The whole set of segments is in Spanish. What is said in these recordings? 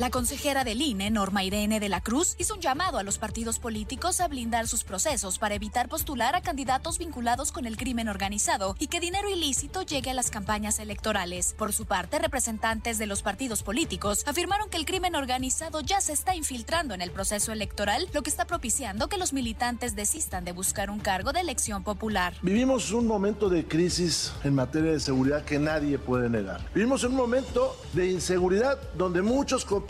La consejera del INE, Norma Irene de la Cruz, hizo un llamado a los partidos políticos a blindar sus procesos para evitar postular a candidatos vinculados con el crimen organizado y que dinero ilícito llegue a las campañas electorales. Por su parte, representantes de los partidos políticos afirmaron que el crimen organizado ya se está infiltrando en el proceso electoral, lo que está propiciando que los militantes desistan de buscar un cargo de elección popular. Vivimos un momento de crisis en materia de seguridad que nadie puede negar. Vivimos un momento de inseguridad donde muchos compañeros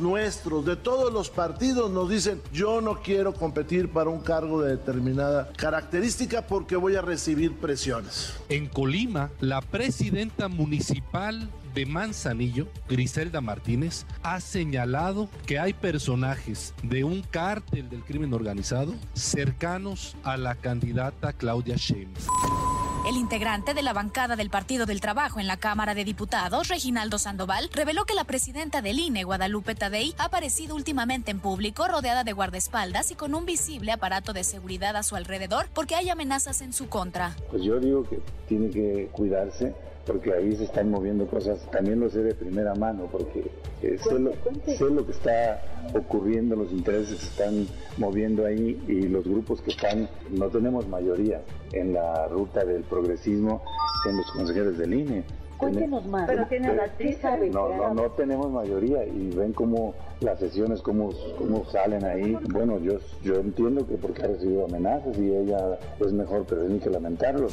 nuestros de todos los partidos nos dicen, yo no quiero competir para un cargo de determinada característica porque voy a recibir presiones. En Colima, la presidenta municipal de Manzanillo, Griselda Martínez, ha señalado que hay personajes de un cártel del crimen organizado cercanos a la candidata Claudia Sheinbaum. El integrante de la bancada del Partido del Trabajo en la Cámara de Diputados, Reginaldo Sandoval, reveló que la presidenta del INE, Guadalupe Tadei, ha aparecido últimamente en público rodeada de guardaespaldas y con un visible aparato de seguridad a su alrededor porque hay amenazas en su contra. Pues yo digo que tiene que cuidarse porque ahí se están moviendo cosas, también lo sé de primera mano, porque eh, sé, lo, sé, lo, que está ocurriendo, los intereses se están moviendo ahí y los grupos que están, no tenemos mayoría en la ruta del progresismo en los consejeros del INE. Cuéntenos más. Pero tiene la prisa no, no, no tenemos mayoría y ven cómo las sesiones, cómo, cómo salen ahí. Bueno, yo, yo entiendo que porque ha recibido amenazas y ella es mejor prevenir que lamentarlo.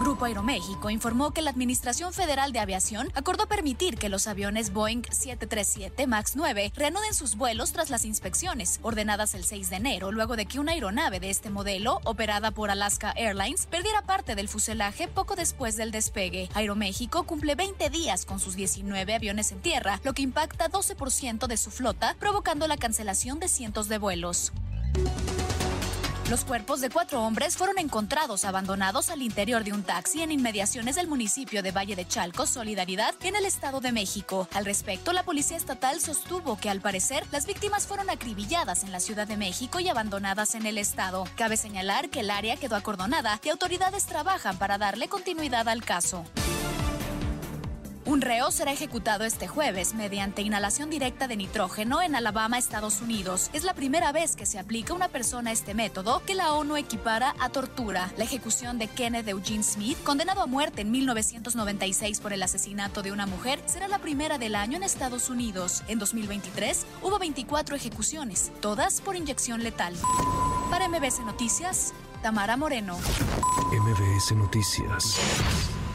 Grupo Aeroméxico informó que la Administración Federal de Aviación acordó permitir que los aviones Boeing 737 MAX 9 reanuden sus vuelos tras las inspecciones, ordenadas el 6 de enero, luego de que una aeronave de este modelo, operada por Alaska Airlines, perdiera parte del fuselaje poco después del despegue. Aeroméxico cumple 20 días con sus 19 aviones en tierra, lo que impacta 12% de su flota, provocando la cancelación de cientos de vuelos. Los cuerpos de cuatro hombres fueron encontrados abandonados al interior de un taxi en inmediaciones del municipio de Valle de Chalco, Solidaridad, en el Estado de México. Al respecto, la Policía Estatal sostuvo que al parecer las víctimas fueron acribilladas en la Ciudad de México y abandonadas en el Estado. Cabe señalar que el área quedó acordonada y autoridades trabajan para darle continuidad al caso. Un reo será ejecutado este jueves mediante inhalación directa de nitrógeno en Alabama, Estados Unidos. Es la primera vez que se aplica a una persona este método que la ONU equipara a tortura. La ejecución de Kenneth Eugene Smith, condenado a muerte en 1996 por el asesinato de una mujer, será la primera del año en Estados Unidos. En 2023 hubo 24 ejecuciones, todas por inyección letal. Para MBS Noticias, Tamara Moreno. MBS Noticias.